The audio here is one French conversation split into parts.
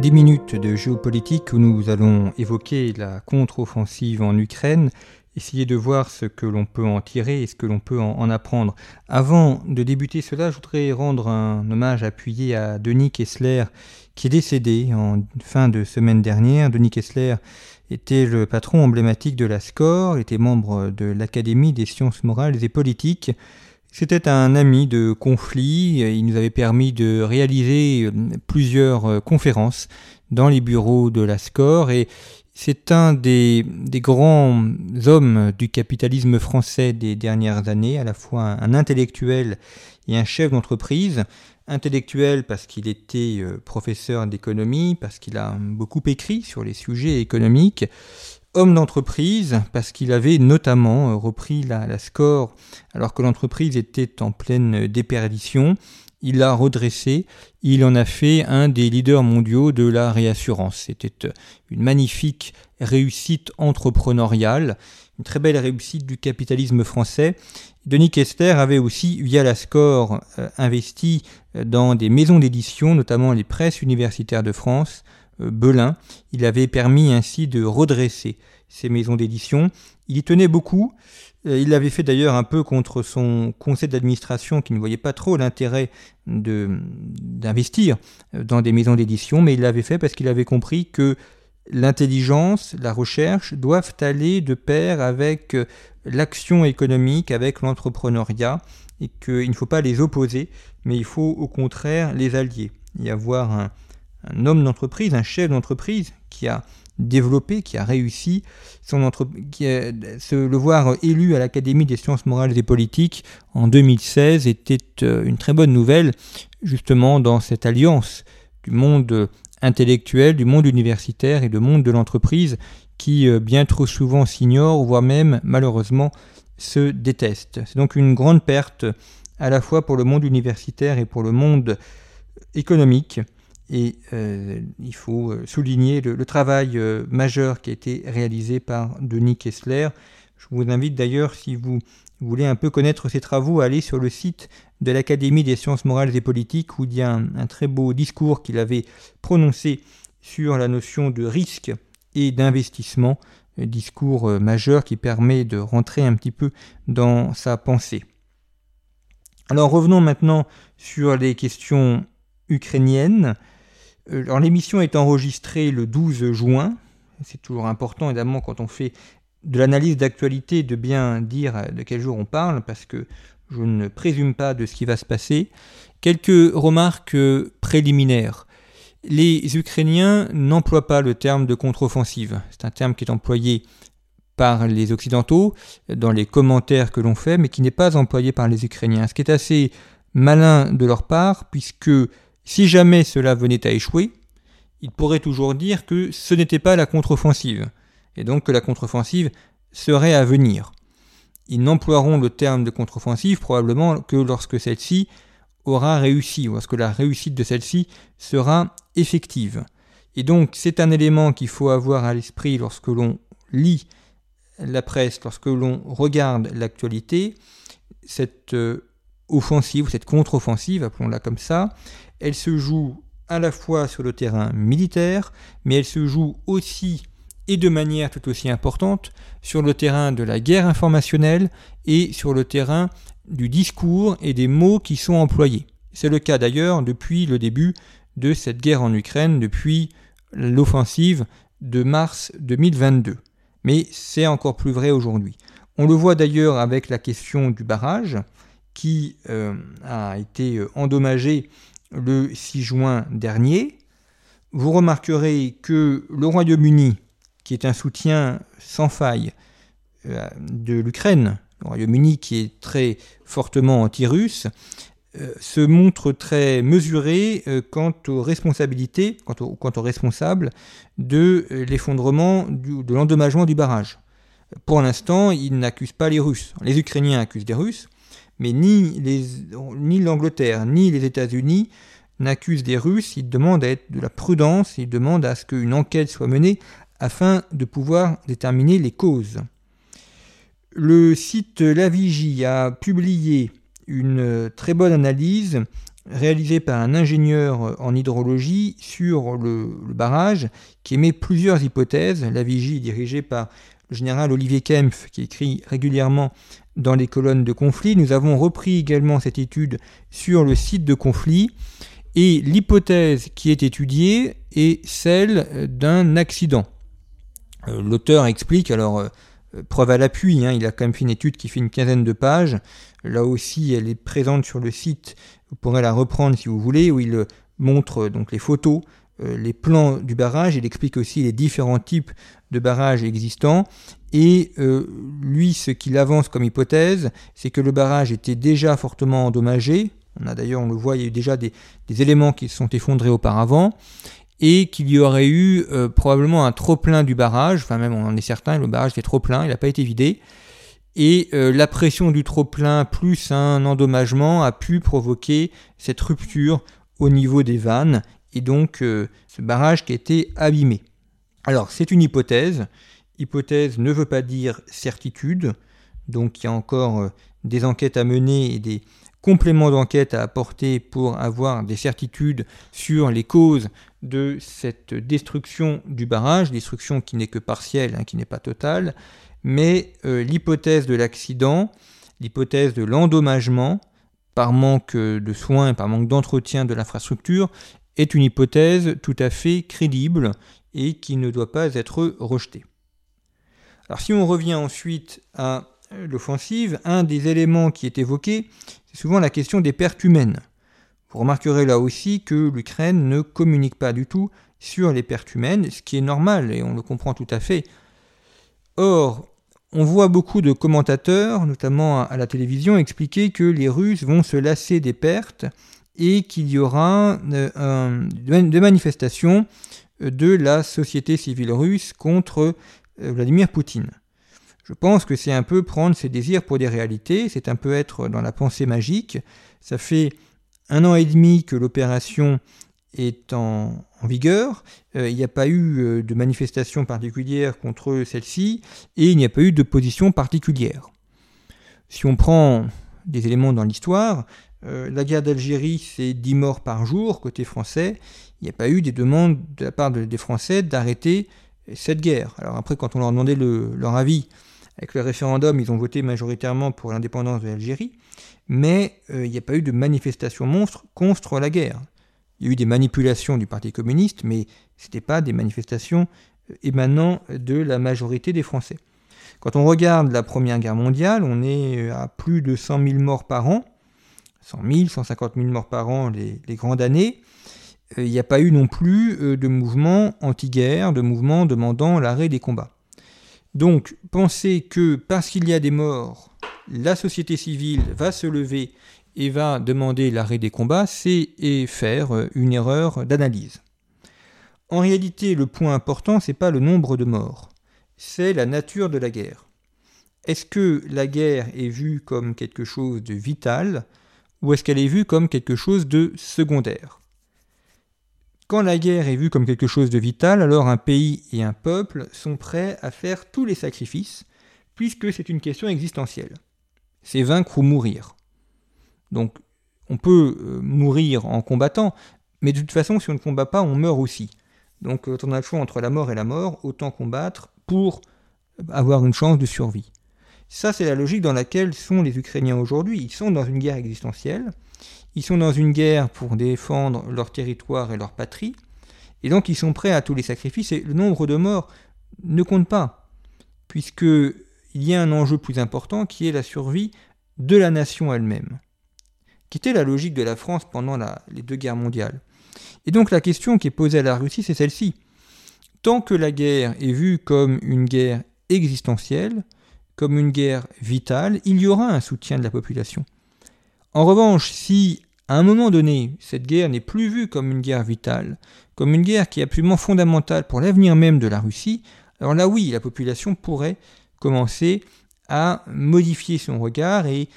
10 minutes de géopolitique où nous allons évoquer la contre-offensive en Ukraine, essayer de voir ce que l'on peut en tirer et ce que l'on peut en, apprendre. Avant de débuter cela, je voudrais rendre un hommage appuyé à Denis Kessler qui est décédé en fin de semaine dernière. Denis Kessler était le patron emblématique de la SCORE, était membre de l'Académie des sciences morales et politiques. C'était un ami de conflit, il nous avait permis de réaliser euh, plusieurs euh, conférences dans les bureaux de la SCORE et c'est un des, grands hommes du capitalisme français des dernières années, à la fois un intellectuel et un chef d'entreprise. Intellectuel parce qu'il était euh, professeur d'économie, parce qu'il a beaucoup écrit sur les sujets économiques, homme d'entreprise parce qu'il avait notamment euh, repris la, score alors que l'entreprise était en pleine déperdition. Il l'a redressé, il en a fait un des leaders mondiaux de la réassurance. C'était euh, une magnifique réussite entrepreneuriale, une très belle réussite du capitalisme français. Denis Kester avait aussi, via la SCORE, euh, investi dans des maisons d'édition, notamment les presses universitaires de France, euh, Belin. Il avait permis ainsi de redresser ces maisons d'édition. Il y tenait beaucoup. Euh, il l'avait fait d'ailleurs un peu contre son conseil d'administration qui ne voyait pas trop l'intérêt d'investir dans des maisons d'édition, mais il l'avait fait parce qu'il avait compris que l'intelligence, la recherche doivent aller de pair avec euh, l'action économique, avec l'entrepreneuriat, et qu'il ne faut pas les opposer, mais il faut au contraire les allier y avoir un, un homme d'entreprise, un chef d'entreprise qui a développé, qui a réussi, son entreprise, qui se, le voir élu à l'Académie des sciences morales et politiques en 2016 était euh, une très bonne nouvelle, justement dans cette alliance du monde intellectuel, du monde universitaire et du monde de l'entreprise qui euh, bien trop souvent s'ignore, voire même malheureusement se déteste. C'est donc une grande perte à la fois pour le monde universitaire et pour le monde économique. Et euh, il faut euh, souligner le, travail euh, majeur qui a été réalisé par Denis Kessler. Je vous invite d'ailleurs, si vous voulez un peu connaître ses travaux, à aller sur le site de l'Académie des sciences morales et politiques, où il y a un, très beau discours qu'il avait prononcé sur la notion de risque et d'investissement, discours majeur qui permet de rentrer un petit peu dans sa pensée. Alors revenons maintenant sur les questions ukrainiennes. Euh, l'émission est enregistrée le 12 juin. C'est toujours important évidemment quand on fait de l'analyse d'actualité de bien dire de quel jour on parle parce que je ne présume pas de ce qui va se passer. Quelques remarques préliminaires. Les Ukrainiens n'emploient pas le terme de contre-offensive. C'est un terme qui est employé par les Occidentaux dans les commentaires que l'on fait, mais qui n'est pas employé par les Ukrainiens. Ce qui est assez malin de leur part, puisque si jamais cela venait à échouer, ils pourraient toujours dire que ce n'était pas la contre-offensive, et donc que la contre-offensive serait à venir. Ils n'emploieront le terme de contre-offensive probablement que lorsque celle-ci aura réussi, ou lorsque la réussite de celle-ci sera effective. Et donc c'est un élément qu'il faut avoir à l'esprit lorsque l'on lit la presse, lorsque l'on regarde l'actualité, cette offensive, cette contre-offensive, appelons-la comme ça, elle se joue à la fois sur le terrain militaire, mais elle se joue aussi et de manière tout aussi importante sur le terrain de la guerre informationnelle et sur le terrain du discours et des mots qui sont employés. C'est le cas d'ailleurs depuis le début de cette guerre en Ukraine, depuis l'offensive de mars 2022. Mais c'est encore plus vrai aujourd'hui. On le voit d'ailleurs avec la question du barrage qui euh, a été endommagé le 6 juin dernier. Vous remarquerez que le Royaume-Uni, qui est un soutien sans faille euh, de l'Ukraine, le Royaume-Uni qui est très fortement anti-russe, se montre très mesuré quant aux responsabilités, quant, aux responsables de l'effondrement, de l'endommagement du barrage. Pour l'instant, il n'accuse pas les Russes. Les Ukrainiens accusent des Russes, mais ni, l'Angleterre ni les États-Unis n'accusent des Russes. Ils demandent à être de la prudence, ils demandent à ce qu'une enquête soit menée afin de pouvoir déterminer les causes. Le site La Vigie a publié une très bonne analyse réalisée par un ingénieur en hydrologie sur le, barrage qui émet plusieurs hypothèses. La Vigie est dirigée par le général Olivier Kempf qui écrit régulièrement dans les colonnes de conflit. Nous avons repris également cette étude sur le site de conflit et l'hypothèse qui est étudiée est celle d'un accident. Euh, l'auteur explique, alors euh, preuve à l'appui, hein, il a quand même fait une étude qui fait une quinzaine de pages. Là aussi, elle est présente sur le site. Vous pourrez la reprendre si vous voulez, où il euh, montre donc les photos, les plans du barrage. Il explique aussi les différents types de barrages existants. Et lui, ce qu'il avance comme hypothèse, c'est que le barrage était déjà fortement endommagé. On a d'ailleurs, on le voit, il y a eu déjà des, éléments qui se sont effondrés auparavant et qu'il y aurait eu euh, probablement un trop-plein du barrage, enfin même on en est certain, le barrage était trop plein, il n'a pas été vidé, et euh, la pression du trop-plein plus un endommagement a pu provoquer cette rupture au niveau des vannes, et donc euh, ce barrage qui a été abîmé. Alors c'est une hypothèse, hypothèse ne veut pas dire certitude, donc il y a encore des enquêtes à mener et des compléments d'enquête à apporter pour avoir des certitudes sur les causes de cette destruction du barrage, destruction qui n'est que partielle, hein, qui n'est pas totale, mais euh, l'hypothèse de l'accident, l'hypothèse de l'endommagement par manque de soins, par manque d'entretien de l'infrastructure, est une hypothèse tout à fait crédible et qui ne doit pas être rejetée. Alors si on revient ensuite à l'offensive, un des éléments qui est évoqué, c'est souvent la question des pertes humaines. Vous remarquerez là aussi que l'Ukraine ne communique pas du tout sur les pertes humaines, ce qui est normal et on le comprend tout à fait. Or, on voit beaucoup de commentateurs, notamment à la télévision, expliquer que les Russes vont se lasser des pertes et qu'il y aura euh, des manifestations de la société civile russe contre euh, Vladimir Poutine. Je pense que c'est un peu prendre ses désirs pour des réalités, c'est un peu être dans la pensée magique. Ça fait un an et demi que l'opération est en, vigueur. Euh, il n'y a pas eu euh, de manifestation particulière contre celle-ci et il n'y a pas eu de position particulière. Si on prend des éléments dans l'histoire, euh, la guerre d'Algérie, c'est 10 morts par jour côté français. Il n'y a pas eu des demandes de la part des Français d'arrêter cette guerre. Alors après, quand on leur demandait leur avis, avec le référendum, ils ont voté majoritairement pour l'indépendance de l'Algérie mais euh, il n'y a pas eu de manifestation monstre contre la guerre. Il y a eu des manipulations du Parti communiste, mais ce n'était pas des manifestations euh, émanant de la majorité des Français. Quand on regarde la Première Guerre mondiale, on est euh, à plus de 100 000 morts par an, 100 000, 150 000 morts par an les, grandes années. Il n'y a pas eu non plus de mouvement anti-guerre, de mouvement demandant l'arrêt des combats. Donc, penser que parce qu'il y a des morts la société civile va se lever et va demander l'arrêt des combats, c'est faire euh, une erreur d'analyse. En réalité, le point important, c'est pas le nombre de morts, c'est la nature de la guerre. Est-ce que la guerre est vue comme quelque chose de vital ou est-ce qu'elle est vue comme quelque chose de secondaire? Quand la guerre est vue comme quelque chose de vital, alors un pays et un peuple sont prêts à faire tous les sacrifices, puisque c'est une question existentielle c'est vaincre ou mourir. Donc on peut euh, mourir en combattant, mais de toute façon, si on ne combat pas, on meurt aussi. Donc quand on a le choix entre la mort et la mort, autant combattre pour avoir une chance de survie. Ça, c'est la logique dans laquelle sont les Ukrainiens aujourd'hui. Ils sont dans une guerre existentielle, ils sont dans une guerre pour défendre leur territoire et leur patrie, et donc ils sont prêts à tous les sacrifices, et le nombre de morts ne compte pas, puisque il y a un enjeu plus important qui est la survie de la nation elle-même, qui était la logique de la France pendant les deux guerres mondiales. Et donc la question qui est posée à la Russie, c'est celle-ci. Tant que la guerre est vue comme une guerre existentielle, comme une guerre vitale, il y aura un soutien de la population. En revanche, si À un moment donné, cette guerre n'est plus vue comme une guerre vitale, comme une guerre qui est absolument fondamentale pour l'avenir même de la Russie, alors là oui, la population pourrait commencer à modifier son regard et,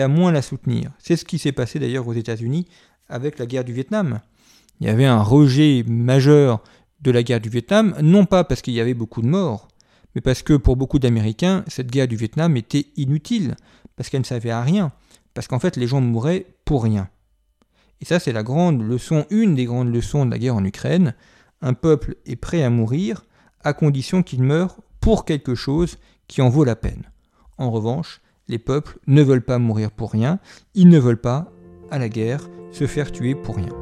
à moins la soutenir. C'est ce qui s'est passé d'ailleurs aux États-Unis avec la guerre du Vietnam. Il y avait un rejet majeur de la guerre du Vietnam, non pas parce qu'il y avait beaucoup de morts, mais parce que pour beaucoup d'Américains, cette guerre du Vietnam était inutile, parce qu'elle ne servait à rien, parce qu'en fait les gens mouraient pour rien. Et ça c'est la grande leçon, une des grandes leçons de la guerre en Ukraine. Un peuple est prêt à mourir à condition qu'il meure pour quelque chose qui en vaut la peine. En revanche, les peuples ne veulent pas mourir pour rien, ils ne veulent pas, à la guerre, se faire tuer pour rien.